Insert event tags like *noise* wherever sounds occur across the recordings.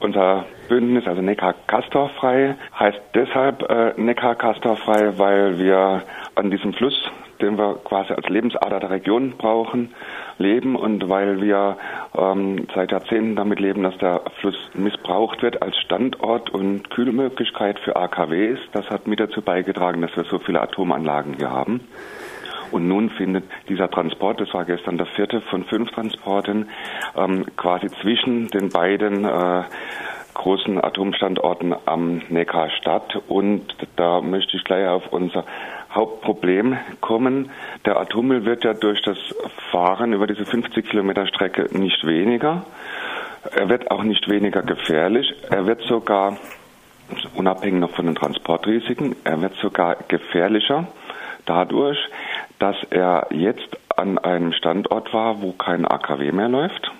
Unser Bündnis, also Neckar Castorfrei, heißt deshalb äh, Neckar Castorfrei, weil wir an diesem Fluss, den wir quasi als Lebensader der Region brauchen, leben und weil wir ähm, seit Jahrzehnten damit leben, dass der Fluss missbraucht wird als Standort und Kühlmöglichkeit für AKWs. Das hat mit dazu beigetragen, dass wir so viele Atomanlagen hier haben. Und nun findet dieser Transport, das war gestern der vierte von fünf Transporten, ähm, quasi zwischen den beiden äh, großen Atomstandorten am Neckar statt. Und da möchte ich gleich auf unser Hauptproblem kommen. Der Atommüll wird ja durch das Fahren über diese 50 Kilometer Strecke nicht weniger. Er wird auch nicht weniger gefährlich. Er wird sogar, unabhängig noch von den Transportrisiken, er wird sogar gefährlicher dadurch, dass er jetzt an einem Standort war, wo kein AKW mehr läuft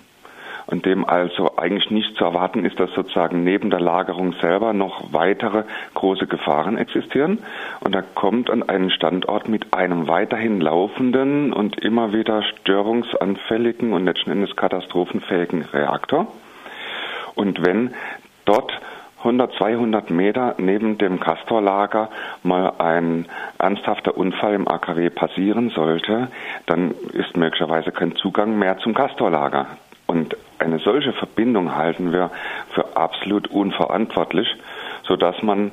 und dem also eigentlich nicht zu erwarten ist, dass sozusagen neben der Lagerung selber noch weitere große Gefahren existieren. Und er kommt an einen Standort mit einem weiterhin laufenden und immer wieder störungsanfälligen und letzten Endes katastrophenfähigen Reaktor. Und wenn dort 100, 200 Meter neben dem Castorlager mal ein ernsthafter Unfall im AKW passieren sollte, dann ist möglicherweise kein Zugang mehr zum Castorlager. Und eine solche Verbindung halten wir für absolut unverantwortlich, sodass man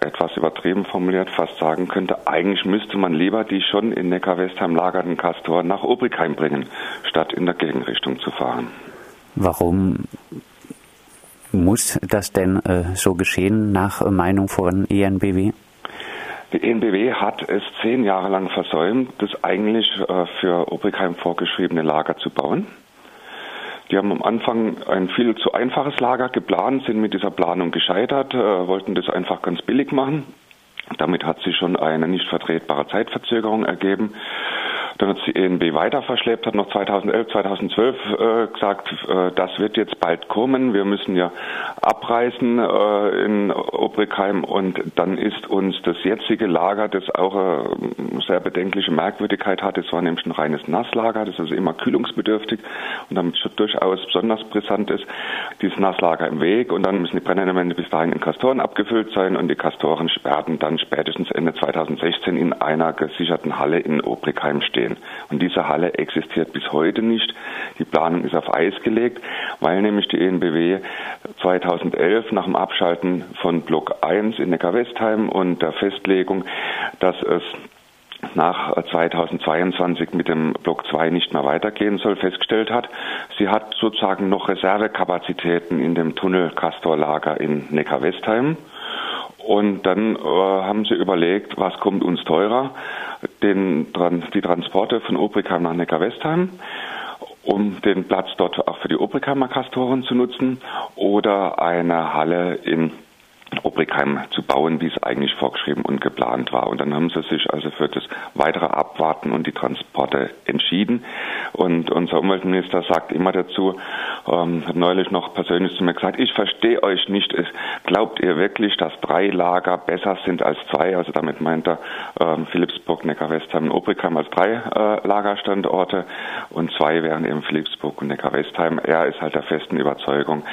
etwas übertrieben formuliert fast sagen könnte, eigentlich müsste man lieber die schon in Neckar-Westheim lagernden Castor nach Obrigheim bringen, statt in der Gegenrichtung zu fahren. Warum muss das denn äh, so geschehen nach Meinung von ENBW? Die ENBW hat es zehn Jahre lang versäumt, das eigentlich äh, für Obrigheim vorgeschriebene Lager zu bauen. Die haben am Anfang ein viel zu einfaches Lager geplant, sind mit dieser Planung gescheitert, äh, wollten das einfach ganz billig machen. Damit hat sich schon eine nicht vertretbare Zeitverzögerung ergeben. Dann hat die ENB weiter verschleppt, hat noch 2011, 2012 äh, gesagt, äh, das wird jetzt bald kommen. Wir müssen ja abreißen äh, in Obrigheim. Und dann ist uns das jetzige Lager, das auch eine sehr bedenkliche Merkwürdigkeit hat, das war nämlich ein reines Nasslager, das ist also immer kühlungsbedürftig und damit schon durchaus besonders brisant ist, dieses Nasslager im Weg. Und dann müssen die Brennelemente bis dahin in Kastoren abgefüllt sein und die Kastoren sperren dann spätestens Ende 2016 in einer gesicherten Halle in Obrigheim stehen stehen. Und diese Halle existiert bis heute nicht. Die Planung ist auf Eis gelegt, weil nämlich die ENBW 2011 nach dem Abschalten von Block 1 in Neckar-Westheim und der Festlegung, dass es nach 2022 mit dem Block 2 nicht mehr weitergehen soll, festgestellt hat. Sie hat sozusagen noch Reservekapazitäten in dem Tunnel Castor-Lager in Neckar-Westheim. Und dann äh, haben sie überlegt, was kommt uns teurer? Den, die Transporte von Obrigheim nach Neckar-Westheim, um den Platz dort auch für die Obrigheimer Kastoren zu nutzen, oder eine Halle in Obrigheim zu bauen, wie es eigentlich vorgeschrieben und geplant war. Und dann haben sie sich also für das weitere Abwarten und die Transporte entschieden. Und unser Umweltminister sagt immer dazu, ähm, hat neulich noch persönlich zu mir gesagt, ich verstehe euch nicht. Glaubt ihr wirklich, dass drei Lager besser sind als zwei? Also damit meint er ähm, Philipsburg, Neckar-Westheim und Obrigheim als drei äh, Lagerstandorte und zwei wären eben Philipsburg und Neckar-Westheim. Er ist halt der festen Überzeugung,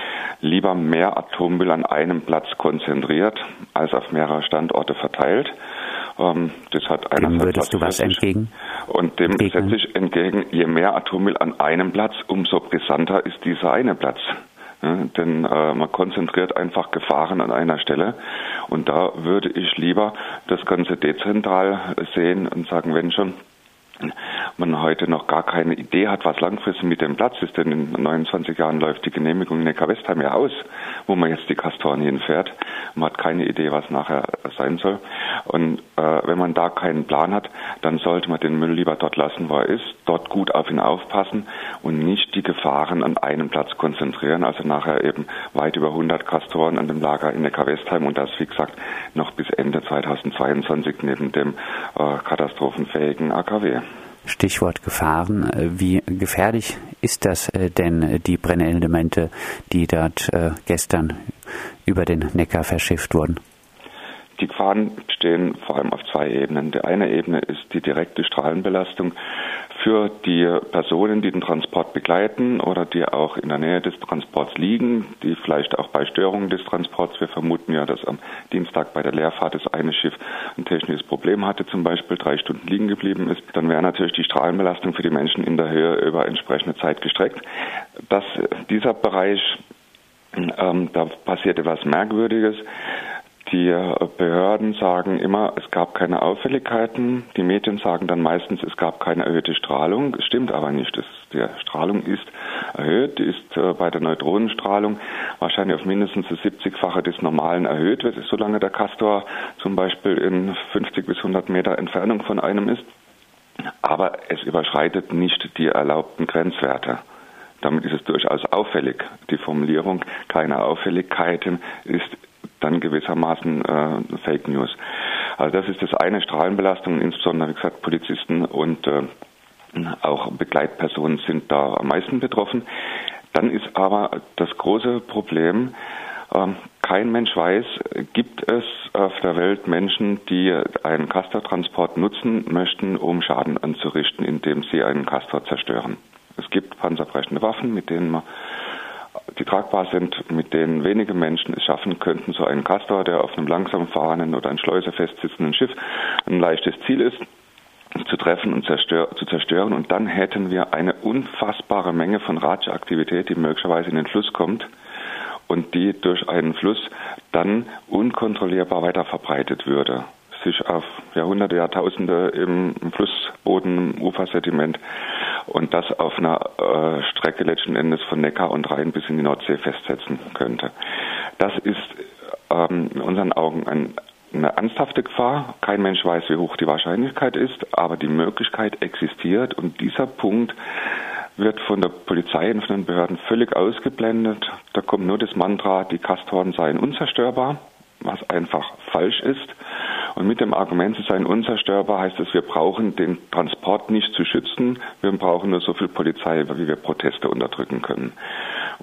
lieber mehr Atommüll an einem Platz konzentriert als auf mehrere Standorte verteilt. Ähm, das hat einerseits dem würdest du was entgegen? Und dem setze ich entgegen, je mehr Atommüll an einem Platz, umso brisanter ist dieser eine Platz. Ja, denn äh, man konzentriert einfach Gefahren an einer Stelle. Und da würde ich lieber das Ganze dezentral sehen und sagen, wenn schon, man heute noch gar keine Idee hat, was langfristig mit dem Platz ist, denn in 29 Jahren läuft die Genehmigung in Neckar-Westheim ja aus, wo man jetzt die Kastoren hinfährt. Man hat keine Idee, was nachher sein soll. Und äh, wenn man da keinen Plan hat, dann sollte man den Müll lieber dort lassen, wo er ist, dort gut auf ihn aufpassen und nicht die Gefahren an einem Platz konzentrieren. Also nachher eben weit über 100 Kastoren an dem Lager in Neckar-Westheim und das, wie gesagt, noch bis Ende 2022 neben dem äh, katastrophenfähigen AKW. Stichwort Gefahren. Äh, wie gefährlich ist das äh, denn, äh, die Brennelemente, die dort gestern über den Neckar verschifft wurden? Die Gefahren stehen vor allem auf zwei Ebenen. Die eine Ebene ist die direkte Strahlenbelastung für die Personen, die den Transport begleiten oder die auch in der Nähe des Transports liegen, die vielleicht auch bei Störungen des Transports, wir vermuten ja, dass am Dienstag bei der Leerfahrt das eine Schiff ein technisches Problem hatte, zum Beispiel drei Stunden liegen geblieben ist, dann wäre natürlich die Strahlenbelastung für die Menschen in der Höhe über entsprechende Zeit gestreckt. Dass dieser Bereich, ähm, da passiert etwas Merkwürdiges. Die Behörden sagen immer, es gab keine Auffälligkeiten. Die Medien sagen dann meistens, es gab keine erhöhte Strahlung. Stimmt aber nicht. Das, die Strahlung ist erhöht, die ist äh, bei der Neutronenstrahlung wahrscheinlich auf mindestens das 70-fache des Normalen erhöht, solange der Castor zum Beispiel in 50 bis 100 Meter Entfernung von einem ist. Aber es überschreitet nicht die erlaubten Grenzwerte. Damit ist es durchaus auffällig. Die Formulierung keine Auffälligkeiten ist dann gewissermaßen äh, Fake News. Also das ist das eine, Strahlenbelastung, insbesondere wie gesagt Polizisten und äh, auch Begleitpersonen sind da am meisten betroffen. Dann ist aber das große Problem, ähm, kein Mensch weiß, gibt es auf der Welt Menschen, die einen Castortransport nutzen möchten, um Schaden anzurichten, indem sie einen Castor zerstören. Es gibt panzerbrechende Waffen, mit denen man die tragbar sind, mit denen wenige Menschen es schaffen könnten, so einen Castor, der auf einem langsam fahrenden oder ein Schleuse festsitzenden Schiff ein leichtes Ziel ist, zu treffen und zerstör zu zerstören. Und dann hätten wir eine unfassbare Menge von Radioaktivität, die möglicherweise in den Fluss kommt und die durch einen Fluss dann unkontrollierbar weiter verbreitet würde sich auf Jahrhunderte, Jahrtausende im Flussboden, im Ufersediment und das auf einer äh, Strecke letzten Endes von Neckar und Rhein bis in die Nordsee festsetzen könnte. Das ist ähm, in unseren Augen ein, eine ernsthafte Gefahr. Kein Mensch weiß, wie hoch die Wahrscheinlichkeit ist, aber die Möglichkeit existiert und dieser Punkt wird von der Polizei und von den Behörden völlig ausgeblendet. Da kommt nur das Mantra, die Kastoren seien unzerstörbar, was einfach falsch ist. Und mit dem Argument, sie seien unzerstörbar, heißt es, wir brauchen den Transport nicht zu schützen, wir brauchen nur so viel Polizei, wie wir Proteste unterdrücken können.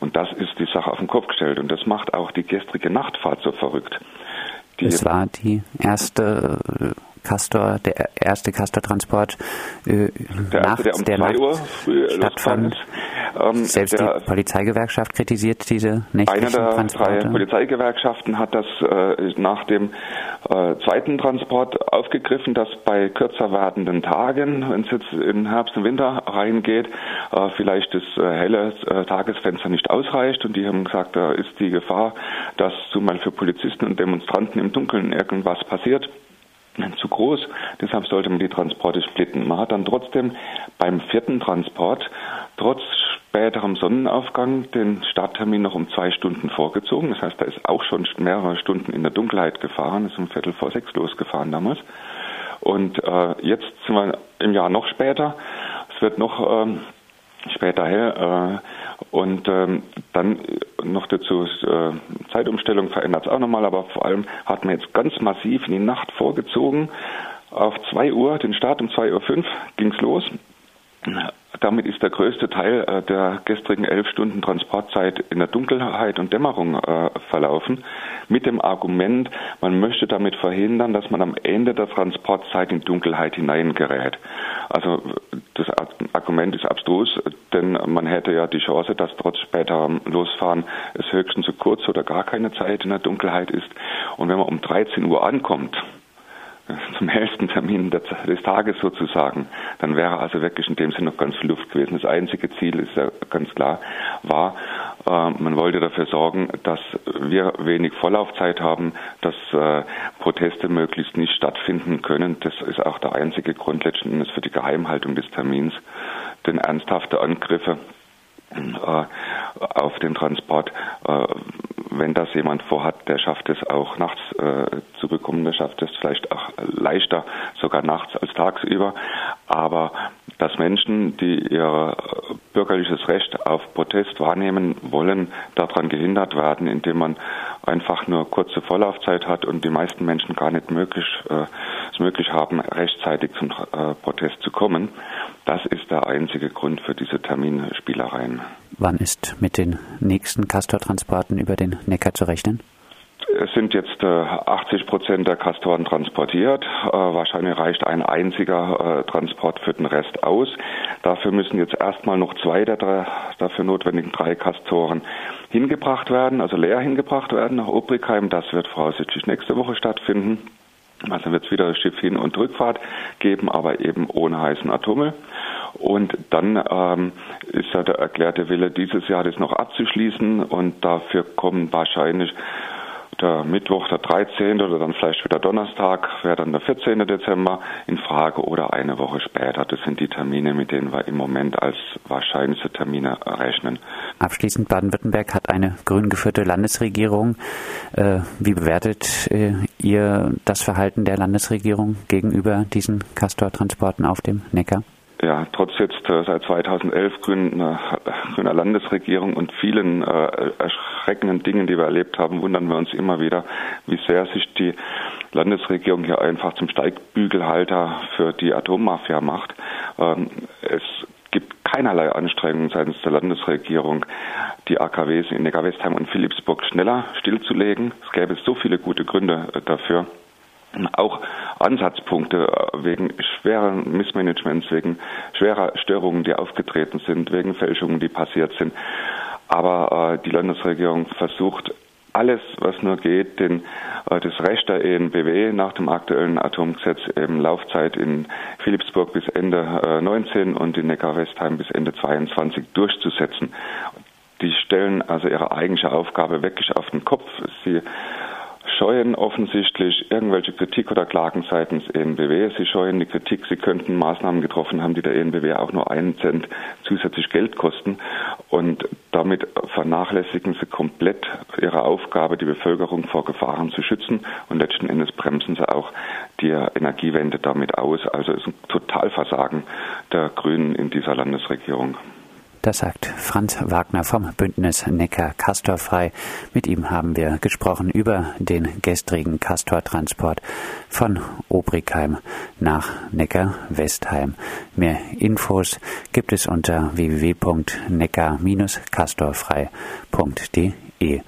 Und das ist die Sache auf den Kopf gestellt. Und das macht auch die gestrige Nachtfahrt so verrückt. Die es war die erste äh, Castor, der erste Castor-Transport äh, der nachts, erste, der, um der Uhr stattfand. Ähm, Selbst der, die Polizeigewerkschaft kritisiert diese nächtlichen Eine der Transporte. drei Polizeigewerkschaften hat das äh, nach dem äh, zweiten Transport aufgegriffen, dass bei kürzer werdenden Tagen, wenn es jetzt in Herbst und Winter reingeht, äh, vielleicht das äh, helle äh, Tagesfenster nicht ausreicht. Und die haben gesagt, da ist die Gefahr, dass zumal für Polizisten und Demonstranten im Dunkeln irgendwas passiert zu groß. Deshalb sollte man die Transporte splitten. Man hat dann trotzdem beim vierten Transport trotz späterem Sonnenaufgang den Starttermin noch um zwei Stunden vorgezogen. Das heißt, da ist auch schon mehrere Stunden in der Dunkelheit gefahren, ist um Viertel vor sechs losgefahren damals. Und äh, jetzt sind wir im Jahr noch später. Es wird noch ähm, später hell. Äh, und ähm, dann noch dazu äh, Zeitumstellung verändert es auch nochmal, aber vor allem hat man jetzt ganz massiv in die Nacht vorgezogen. Auf 2 Uhr, den Start um 2.05 Uhr ging es los. Damit ist der größte Teil äh, der gestrigen elf Stunden Transportzeit in der Dunkelheit und Dämmerung äh, verlaufen, mit dem Argument, man möchte damit verhindern, dass man am Ende der Transportzeit in Dunkelheit hineingerät. Also das Argument ist abstrus, denn man hätte ja die Chance, dass trotz späterem Losfahren es höchstens so kurz oder gar keine Zeit in der Dunkelheit ist. Und wenn man um 13 Uhr ankommt, *laughs* zum hellsten Termin des Tages sozusagen, dann wäre also wirklich in dem Sinne noch ganz viel Luft gewesen. Das einzige Ziel ist ja ganz klar, war, äh, man wollte dafür sorgen, dass wir wenig Vorlaufzeit haben, dass äh, Proteste möglichst nicht stattfinden können. Das ist auch der einzige Grund letzten Endes für die Geheimhaltung des Termins. Denn ernsthafte Angriffe äh, auf den Transport. Äh, wenn das jemand vorhat, der schafft es auch nachts zu bekommen, der schafft es vielleicht auch leichter, sogar nachts als tagsüber. Aber dass Menschen, die ihr bürgerliches Recht auf Protest wahrnehmen wollen, daran gehindert werden, indem man einfach nur kurze Vorlaufzeit hat und die meisten Menschen gar nicht möglich, äh, es möglich haben, rechtzeitig zum äh, Protest zu kommen. Das ist der einzige Grund für diese Terminspielereien. Wann ist mit den nächsten Castor-Transporten über den Neckar zu rechnen? Es sind jetzt 80 Prozent der Kastoren transportiert. Wahrscheinlich reicht ein einziger Transport für den Rest aus. Dafür müssen jetzt erstmal noch zwei der drei, dafür notwendigen drei Kastoren hingebracht werden, also leer hingebracht werden nach Obrigheim. Das wird voraussichtlich nächste Woche stattfinden. Also wird es wieder Schiff-Hin- und Rückfahrt geben, aber eben ohne heißen Atommüll. Und dann ähm, ist ja der erklärte Wille, dieses Jahr das noch abzuschließen und dafür kommen wahrscheinlich der Mittwoch, der 13. oder dann vielleicht wieder Donnerstag, wäre dann der 14. Dezember in Frage oder eine Woche später. Das sind die Termine, mit denen wir im Moment als wahrscheinlichste Termine rechnen. Abschließend, Baden-Württemberg hat eine grün geführte Landesregierung. Äh, wie bewertet äh, ihr das Verhalten der Landesregierung gegenüber diesen Castor-Transporten auf dem Neckar? Ja, trotz jetzt äh, seit 2011 grüner, grüner Landesregierung und vielen äh, erschreckenden Dingen, die wir erlebt haben, wundern wir uns immer wieder, wie sehr sich die Landesregierung hier einfach zum Steigbügelhalter für die Atommafia macht. Ähm, es gibt keinerlei Anstrengungen seitens der Landesregierung, die AKWs in Neckar-Westheim und Philipsburg schneller stillzulegen. Es gäbe so viele gute Gründe äh, dafür auch Ansatzpunkte äh, wegen schweren Missmanagements, wegen schwerer Störungen, die aufgetreten sind, wegen Fälschungen, die passiert sind. Aber äh, die Landesregierung versucht alles, was nur geht, den, äh, das Recht der ENBW nach dem aktuellen Atomgesetz eben Laufzeit in Philipsburg bis Ende äh, 19 und in Neckar-Westheim bis Ende 22 durchzusetzen. Die stellen also ihre eigentliche Aufgabe wirklich auf den Kopf. Sie scheuen offensichtlich irgendwelche Kritik oder Klagen seitens ENBW. Sie scheuen die Kritik, sie könnten Maßnahmen getroffen haben, die der ENBW auch nur einen Cent zusätzlich Geld kosten. Und damit vernachlässigen sie komplett ihre Aufgabe, die Bevölkerung vor Gefahren zu schützen. Und letzten Endes bremsen sie auch die Energiewende damit aus. Also es ist ein Totalversagen der Grünen in dieser Landesregierung. Das sagt Franz Wagner vom Bündnis Neckar Castorfrei. Mit ihm haben wir gesprochen über den gestrigen Castortransport von Obrigheim nach Neckar-Westheim. Mehr Infos gibt es unter www.neckar-castorfrei.de.